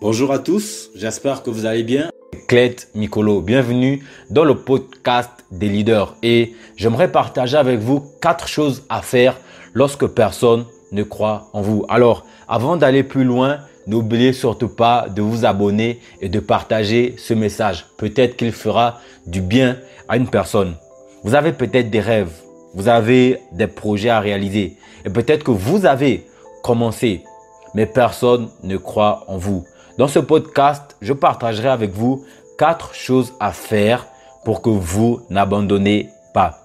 Bonjour à tous, j'espère que vous allez bien. Clette Mikolo, bienvenue dans le podcast des leaders et j'aimerais partager avec vous quatre choses à faire lorsque personne ne croit en vous. Alors, avant d'aller plus loin, n'oubliez surtout pas de vous abonner et de partager ce message. Peut-être qu'il fera du bien à une personne. Vous avez peut-être des rêves, vous avez des projets à réaliser et peut-être que vous avez commencé, mais personne ne croit en vous. Dans ce podcast, je partagerai avec vous quatre choses à faire pour que vous n'abandonnez pas.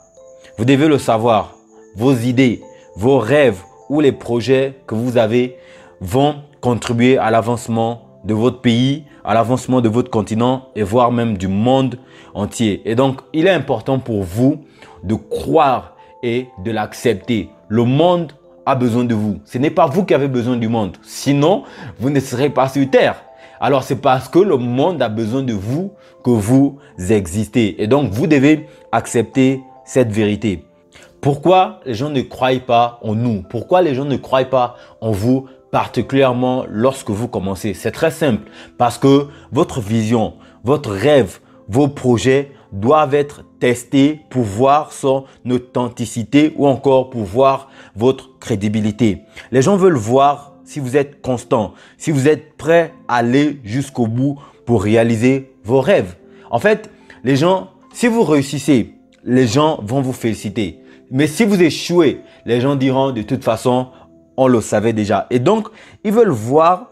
Vous devez le savoir, vos idées, vos rêves ou les projets que vous avez vont contribuer à l'avancement de votre pays, à l'avancement de votre continent et voire même du monde entier. Et donc, il est important pour vous de croire et de l'accepter. Le monde a besoin de vous. Ce n'est pas vous qui avez besoin du monde. Sinon, vous ne serez pas sur Terre. Alors c'est parce que le monde a besoin de vous que vous existez. Et donc vous devez accepter cette vérité. Pourquoi les gens ne croient pas en nous? Pourquoi les gens ne croient pas en vous particulièrement lorsque vous commencez? C'est très simple. Parce que votre vision, votre rêve, vos projets doivent être testés pour voir son authenticité ou encore pour voir votre crédibilité. Les gens veulent voir si vous êtes constant, si vous êtes prêt à aller jusqu'au bout pour réaliser vos rêves. En fait, les gens, si vous réussissez, les gens vont vous féliciter. Mais si vous échouez, les gens diront de toute façon, on le savait déjà. Et donc, ils veulent voir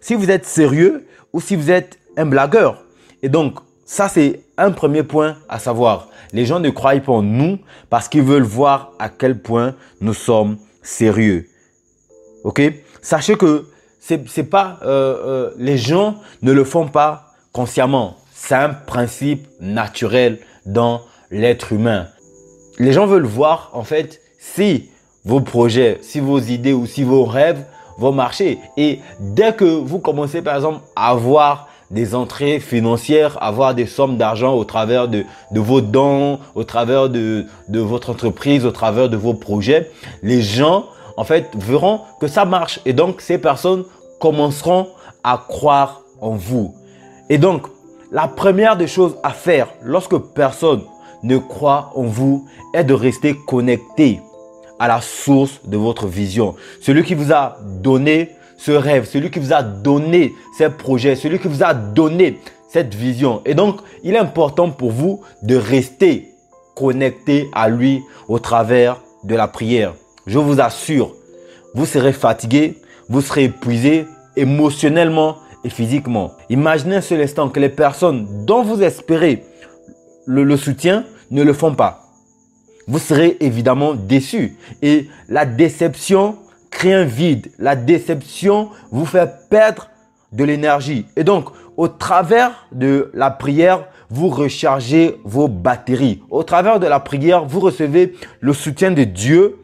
si vous êtes sérieux ou si vous êtes un blagueur. Et donc, ça, c'est un premier point à savoir. Les gens ne croient pas en nous parce qu'ils veulent voir à quel point nous sommes sérieux. Ok? Sachez que c'est pas euh, euh, les gens ne le font pas consciemment. C'est un principe naturel dans l'être humain. Les gens veulent voir en fait si vos projets, si vos idées ou si vos rêves vont marcher. Et dès que vous commencez par exemple à avoir des entrées financières, avoir des sommes d'argent au travers de, de, vos dons, au travers de, de votre entreprise, au travers de vos projets, les gens en fait, verront que ça marche. Et donc, ces personnes commenceront à croire en vous. Et donc, la première des choses à faire lorsque personne ne croit en vous est de rester connecté à la source de votre vision. Celui qui vous a donné ce rêve, celui qui vous a donné ces projets, celui qui vous a donné cette vision. Et donc, il est important pour vous de rester connecté à lui au travers de la prière je vous assure, vous serez fatigué, vous serez épuisé émotionnellement et physiquement. Imaginez un seul instant que les personnes dont vous espérez le, soutien ne le font pas. Vous serez évidemment déçu et la déception crée un vide. La déception vous fait perdre de l'énergie. Et donc, au travers de la prière, vous rechargez vos batteries. Au travers de la prière, vous recevez le soutien de Dieu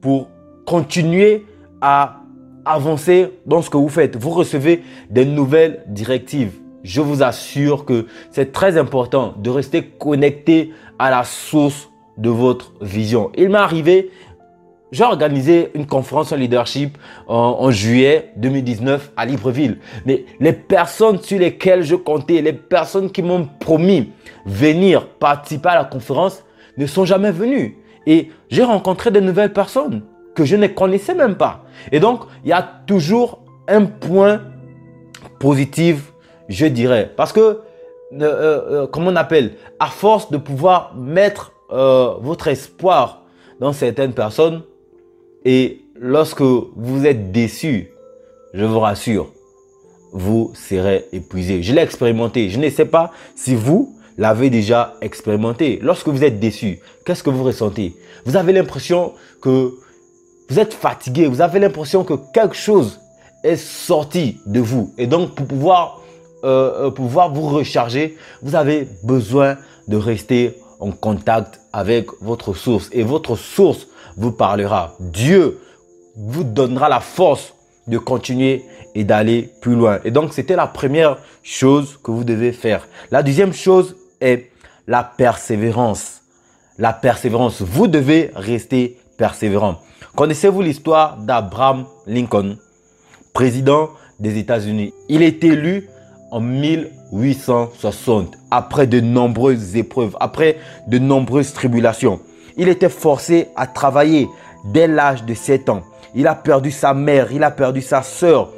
pour continuer à avancer dans ce que vous faites. Vous recevez des nouvelles directives. Je vous assure que c'est très important de rester connecté à la source de votre vision. Il m'est arrivé, j'ai organisé une conférence en leadership en, juillet 2019 à Libreville. Mais les personnes sur lesquelles je comptais, les personnes qui m'ont promis venir participer à la conférence ne sont jamais venues. Et j'ai rencontré de nouvelles personnes que je ne connaissais même pas. Et donc, il y a toujours un point positif, je dirais. Parce que, euh, euh, comment on appelle, à force de pouvoir mettre euh, votre espoir dans certaines personnes, et lorsque vous êtes déçu, je vous rassure, vous serez épuisé. Je l'ai expérimenté. Je ne sais pas si vous, l'avez déjà expérimenté. Lorsque vous êtes déçu, qu'est-ce que vous ressentez? Vous avez l'impression que vous êtes fatigué, vous avez l'impression que quelque chose est sorti de vous. Et donc, pour pouvoir, euh, euh, pouvoir vous recharger, vous avez besoin de rester en contact avec votre source. Et votre source vous parlera. Dieu vous donnera la force de continuer et d'aller plus loin. Et donc, c'était la première chose que vous devez faire. La deuxième chose la persévérance. La persévérance. Vous devez rester persévérant. Connaissez-vous l'histoire d'Abraham Lincoln, président des États-Unis? Il est élu en 1860, après de nombreuses épreuves, après de nombreuses tribulations. Il était forcé à travailler dès l'âge de 7 ans. Il a perdu sa mère, il a perdu sa sœur.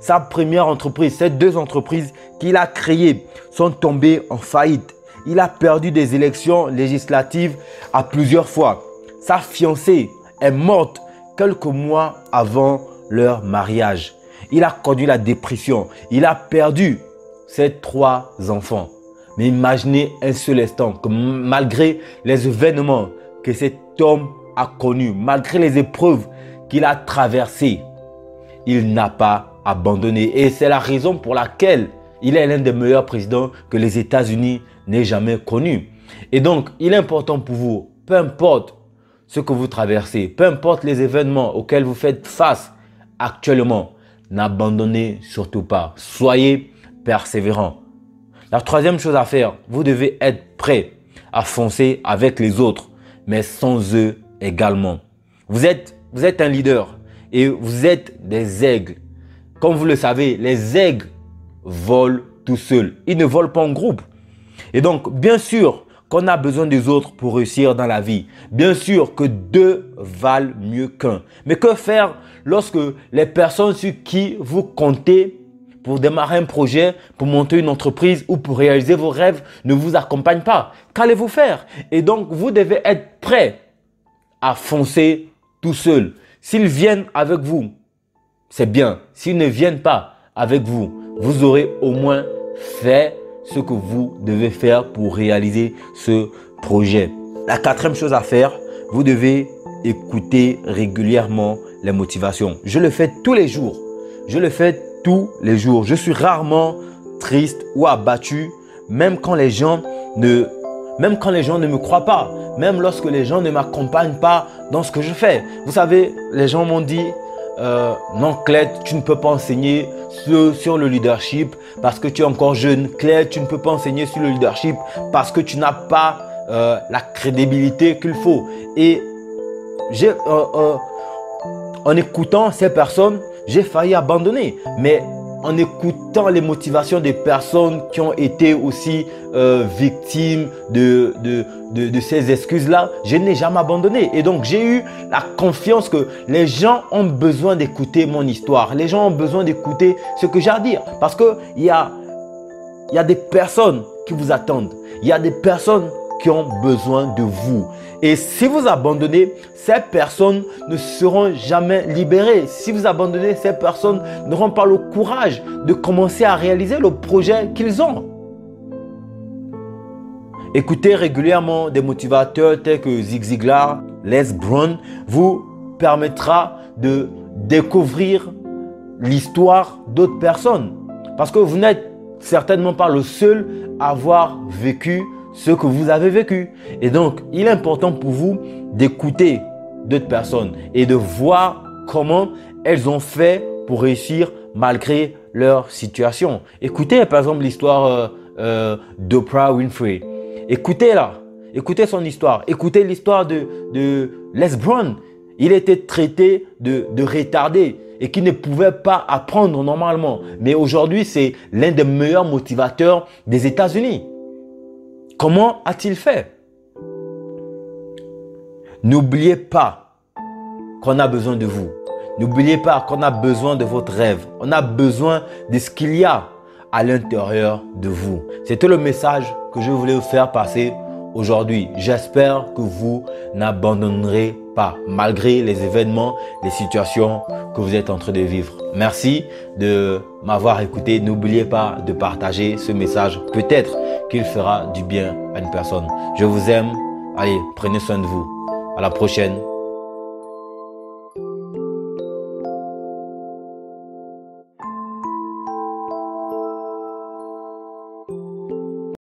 Sa première entreprise, ces deux entreprises qu'il a créées sont tombées en faillite. Il a perdu des élections législatives à plusieurs fois. Sa fiancée est morte quelques mois avant leur mariage. Il a connu la dépression. Il a perdu ses trois enfants. Mais imaginez un seul instant que malgré les événements que cet homme a connus, malgré les épreuves qu'il a traversées, il n'a pas abandonné. Et c'est la raison pour laquelle il est l'un des meilleurs présidents que les États-Unis n'aient jamais connu. Et donc, il est important pour vous, peu importe ce que vous traversez, peu importe les événements auxquels vous faites face actuellement, n'abandonnez surtout pas. Soyez persévérant. La troisième chose à faire, vous devez être prêt à foncer avec les autres, mais sans eux également. Vous êtes, vous êtes un leader et vous êtes des aigles. Comme vous le savez, les aigles volent tout seuls. Ils ne volent pas en groupe. Et donc, bien sûr qu'on a besoin des autres pour réussir dans la vie. Bien sûr que deux valent mieux qu'un. Mais que faire lorsque les personnes sur qui vous comptez pour démarrer un projet, pour monter une entreprise ou pour réaliser vos rêves ne vous accompagnent pas? Qu'allez-vous faire? Et donc, vous devez être prêt à foncer tout seul. S'ils viennent avec vous, c'est bien. S'ils ne viennent pas avec vous, vous aurez au moins fait ce que vous devez faire pour réaliser ce projet. La quatrième chose à faire, vous devez écouter régulièrement les motivations. Je le fais tous les jours. Je le fais tous les jours. Je suis rarement triste ou abattu, même quand les gens ne, même quand les gens ne me croient pas, même lorsque les gens ne m'accompagnent pas dans ce que je fais. Vous savez, les gens m'ont dit, euh, non Claire, tu ne peux pas enseigner sur, sur, le leadership parce que tu es encore jeune. Claire, tu ne peux pas enseigner sur le leadership parce que tu n'as pas euh, la crédibilité qu'il faut. Et euh en écoutant ces personnes, j'ai failli abandonner. Mais en écoutant les motivations des personnes qui ont été aussi euh, victimes de, ces excuses-là, je n'ai jamais abandonné. Et donc j'ai eu la confiance que les gens ont besoin d'écouter mon histoire. Les gens ont besoin d'écouter ce que j'ai à dire. Parce qu'il y y a des personnes qui vous attendent. Il y a des personnes qui ont besoin de vous. Et si vous abandonnez, ces personnes ne seront jamais libérées. Si vous abandonnez, ces personnes n'auront pas le courage de commencer à réaliser le projet qu'ils ont. Écoutez régulièrement des motivateurs tels que Zig Ziglar, Les Brown vous permettra de découvrir l'histoire d'autres personnes. Parce que vous n'êtes certainement pas le seul à avoir vécu ce que vous avez vécu. Et donc, il est important pour vous d'écouter d'autres personnes et de voir comment elles ont fait pour réussir malgré leur situation. Écoutez par exemple l'histoire euh, euh, d'Oprah Winfrey. Écoutez-la. Écoutez son histoire. Écoutez l'histoire de, de Les Brown. Il était traité de, de retardé et qui ne pouvait pas apprendre normalement. Mais aujourd'hui, c'est l'un des meilleurs motivateurs des États-Unis. Comment a-t-il fait? N'oubliez pas qu'on a besoin de vous. N'oubliez pas qu'on a besoin de votre rêve. On a besoin de ce qu'il y a à l'intérieur de vous. C'était le message que je voulais vous faire passer aujourd'hui. J'espère que vous n'abandonnerez pas malgré les événements, les situations que vous êtes en train de vivre. Merci de m'avoir écouté. N'oubliez pas de partager ce message. Peut-être qu'il fera du bien à une personne. Je vous aime. Allez, prenez soin de vous. À la prochaine.